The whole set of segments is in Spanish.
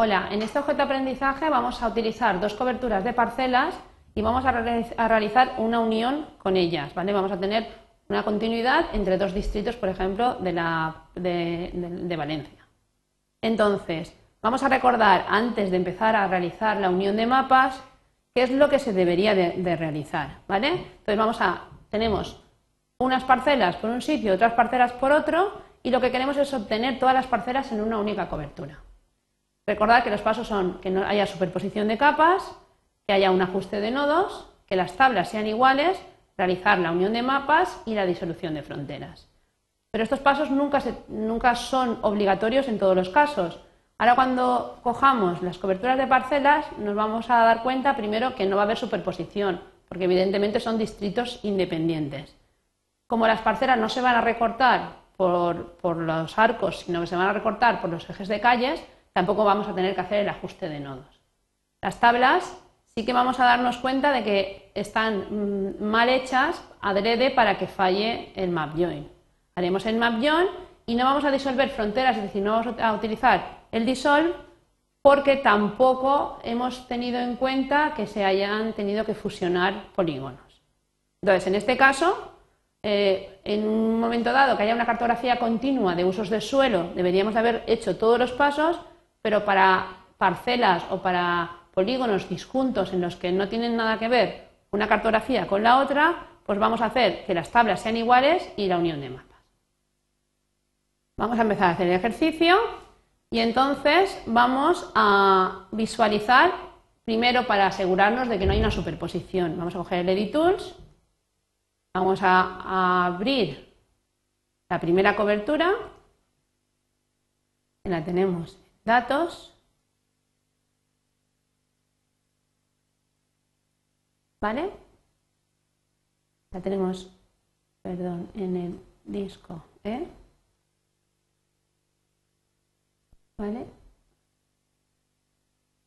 Hola, en este objeto de aprendizaje vamos a utilizar dos coberturas de parcelas y vamos a, realizar una unión con ellas, ¿vale? Vamos a tener una continuidad entre dos distritos, por ejemplo, de, Valencia. Entonces, vamos a recordar, antes de empezar a realizar la unión de mapas, qué es lo que se debería de, de realizar, ¿vale? Entonces, vamos a, tenemos unas parcelas por un sitio, otras parcelas por otro, y lo que queremos es obtener todas las parcelas en una única cobertura. Recordad que los pasos son que no haya superposición de capas, que haya un ajuste de nodos, que las tablas sean iguales, realizar la unión de mapas y la disolución de fronteras. Pero estos pasos nunca, son obligatorios en todos los casos. Ahora cuando cojamos las coberturas de parcelas nos vamos a dar cuenta primero que no va a haber superposición, porque evidentemente son distritos independientes. Como las parcelas no se van a recortar por los arcos, sino que se van a recortar por los ejes de calles, tampoco vamos a tener que hacer el ajuste de nodos. Las tablas sí que vamos a darnos cuenta de que están mm, mal hechas adrede para que falle el map join. Haremos el map join y no vamos a disolver fronteras, es decir, no vamos a utilizar el dissolve porque tampoco hemos tenido en cuenta que se hayan tenido que fusionar polígonos. Entonces, en este caso, eh, en un momento dado que haya una cartografía continua de usos de suelo, deberíamos haber hecho todos los pasos pero para parcelas o para polígonos disjuntos en los que no tienen nada que ver una cartografía con la otra, pues vamos a hacer que las tablas sean iguales y la unión de mapas. Vamos a empezar a hacer el ejercicio y entonces vamos a visualizar primero para asegurarnos de que no hay una superposición. Vamos a coger el Edit Tools, vamos a, abrir la primera cobertura, la tenemos datos, ¿vale? La tenemos, perdón, en el disco, ¿eh? ¿Vale?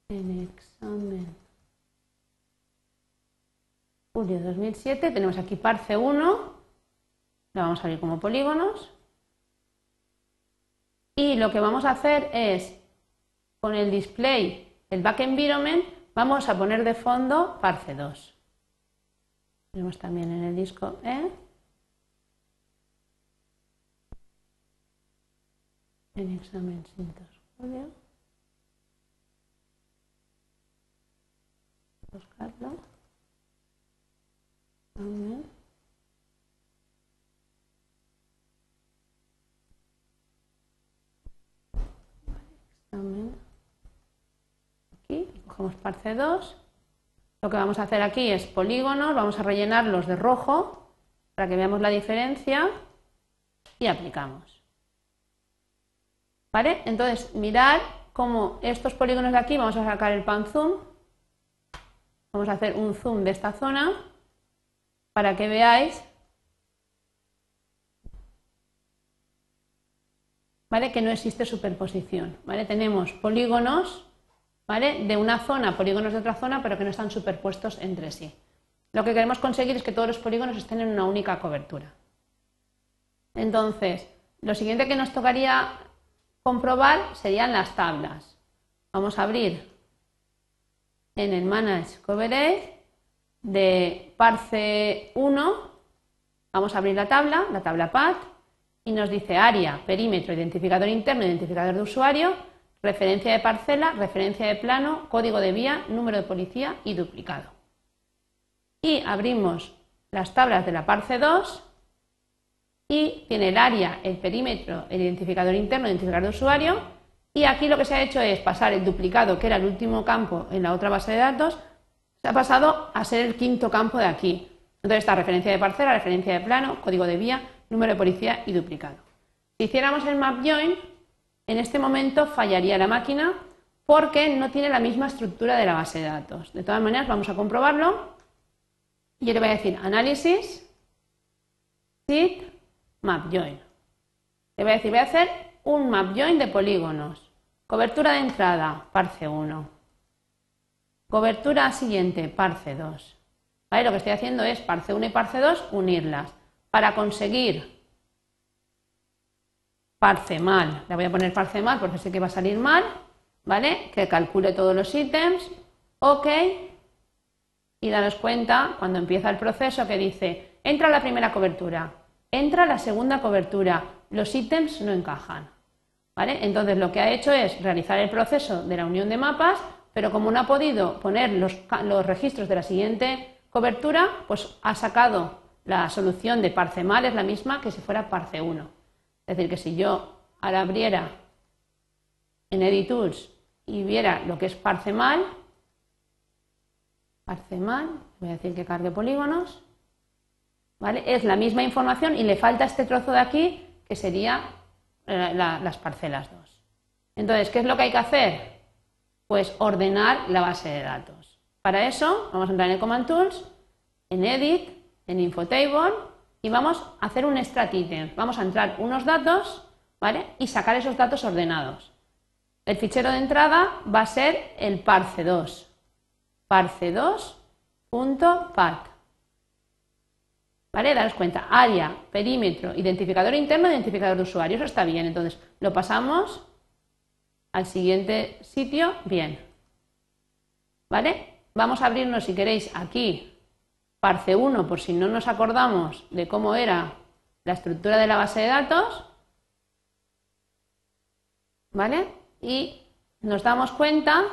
En examen julio 2007 tenemos aquí parce 1, la vamos a abrir como polígonos y lo que vamos a hacer es con el display, el back environment, vamos a poner de fondo Parse 2. Tenemos también en el disco E. En examen folio. Buscarlo. Examen cogemos parce 2. Lo que vamos a hacer aquí es polígonos, vamos a rellenarlos de rojo para que veamos la diferencia y aplicamos. ¿Vale? Entonces, mirad cómo estos polígonos de aquí, vamos a sacar el pan zoom, vamos a hacer un zoom de esta zona para que veáis ¿vale? que no existe superposición. ¿vale? Tenemos polígonos de una zona, polígonos de otra zona, pero que no están superpuestos entre sí. Lo que queremos conseguir es que todos los polígonos estén en una única cobertura. Entonces, lo siguiente que nos tocaría comprobar serían las tablas. Vamos a abrir en el Manage Coverage de Parse 1, vamos a abrir la tabla, la tabla PAT, y nos dice área, perímetro, identificador interno, identificador de usuario, referencia de parcela, referencia de plano, código de vía, número de policía y duplicado. Y abrimos las tablas de la parce 2 y tiene el área, el perímetro, el identificador interno, el identificador de usuario y aquí lo que se ha hecho es pasar el duplicado, que era el último campo en la otra base de datos, se ha pasado a ser el quinto campo de aquí. Entonces está referencia de parcela, referencia de plano, código de vía, número de policía y duplicado. Si hiciéramos el map join, en este momento fallaría la máquina porque no tiene la misma estructura de la base de datos. De todas maneras, vamos a comprobarlo. Yo le voy a decir análisis, sit, map join. Le voy a decir, voy a hacer un map join de polígonos. Cobertura de entrada, parce 1. Cobertura siguiente, parce 2. Lo que estoy haciendo es parce 1 y parce 2, unirlas para conseguir parce mal. Le voy a poner parce mal porque sé que va a salir mal. ¿vale? Que calcule todos los ítems, ok, y daros cuenta cuando empieza el proceso que dice, entra la primera cobertura, entra la segunda cobertura, los ítems no encajan. ¿Vale? Entonces lo que ha hecho es realizar el proceso de la unión de mapas, pero como no ha podido poner los, registros de la siguiente cobertura, pues ha sacado la solución de parcemal es la misma que si fuera parce 1. Es decir, que si yo abriera en Editools y viera lo que es parcemal, parcemal, voy a decir que cargue polígonos, ¿vale? Es la misma información y le falta este trozo de aquí que sería eh, las parcelas 2. Entonces, ¿qué es lo que hay que hacer? Pues ordenar la base de datos. Para eso vamos a entrar en el Command Tools, en Edit, en Infotable y vamos a hacer un extract item. Vamos a entrar unos datos ¿vale? y sacar esos datos ordenados. El fichero de entrada va a ser el parse2, parse2.path. ¿Vale? Daros cuenta, área, perímetro, identificador interno, identificador de usuario, eso está bien. Entonces, lo pasamos al siguiente sitio, bien. ¿Vale? Vamos a abrirnos, si queréis, aquí, parse 1, por si no nos acordamos de cómo era la estructura de la base de datos. ¿Vale? Y nos damos cuenta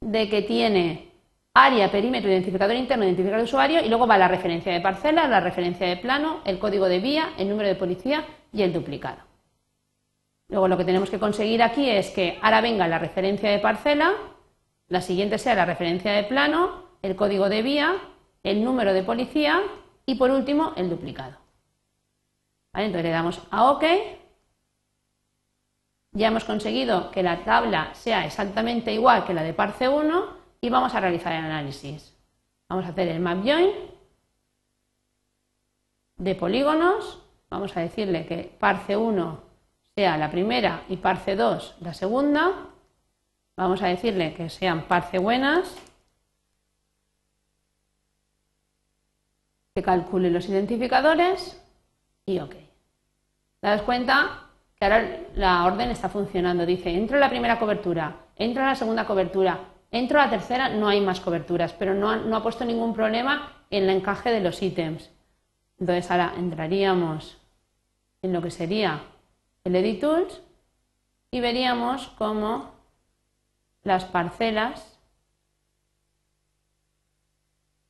de que tiene área, perímetro, identificador interno, identificador de usuario y luego va la referencia de parcela, la referencia de plano, el código de vía, el número de policía y el duplicado. Luego lo que tenemos que conseguir aquí es que ahora venga la referencia de parcela, la siguiente sea la referencia de plano, el código de vía, el número de policía y por último el duplicado. Entonces le damos a OK. Ya hemos conseguido que la tabla sea exactamente igual que la de Parse 1 y vamos a realizar el análisis. Vamos a hacer el map join de polígonos. Vamos a decirle que parce 1 sea la primera y parce 2 la segunda. Vamos a decirle que sean parce buenas. Que calcule los identificadores y OK. ¿Te cuenta que ahora la orden está funcionando? Dice, entro en la primera cobertura, entro en la segunda cobertura, Entro a la tercera, no hay más coberturas, pero no ha, puesto ningún problema en el encaje de los ítems. Entonces ahora entraríamos en lo que sería el Edit Tools y veríamos cómo las parcelas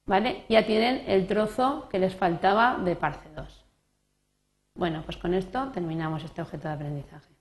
¿vale? ya tienen el trozo que les faltaba de parce 2. Bueno, pues con esto terminamos este objeto de aprendizaje.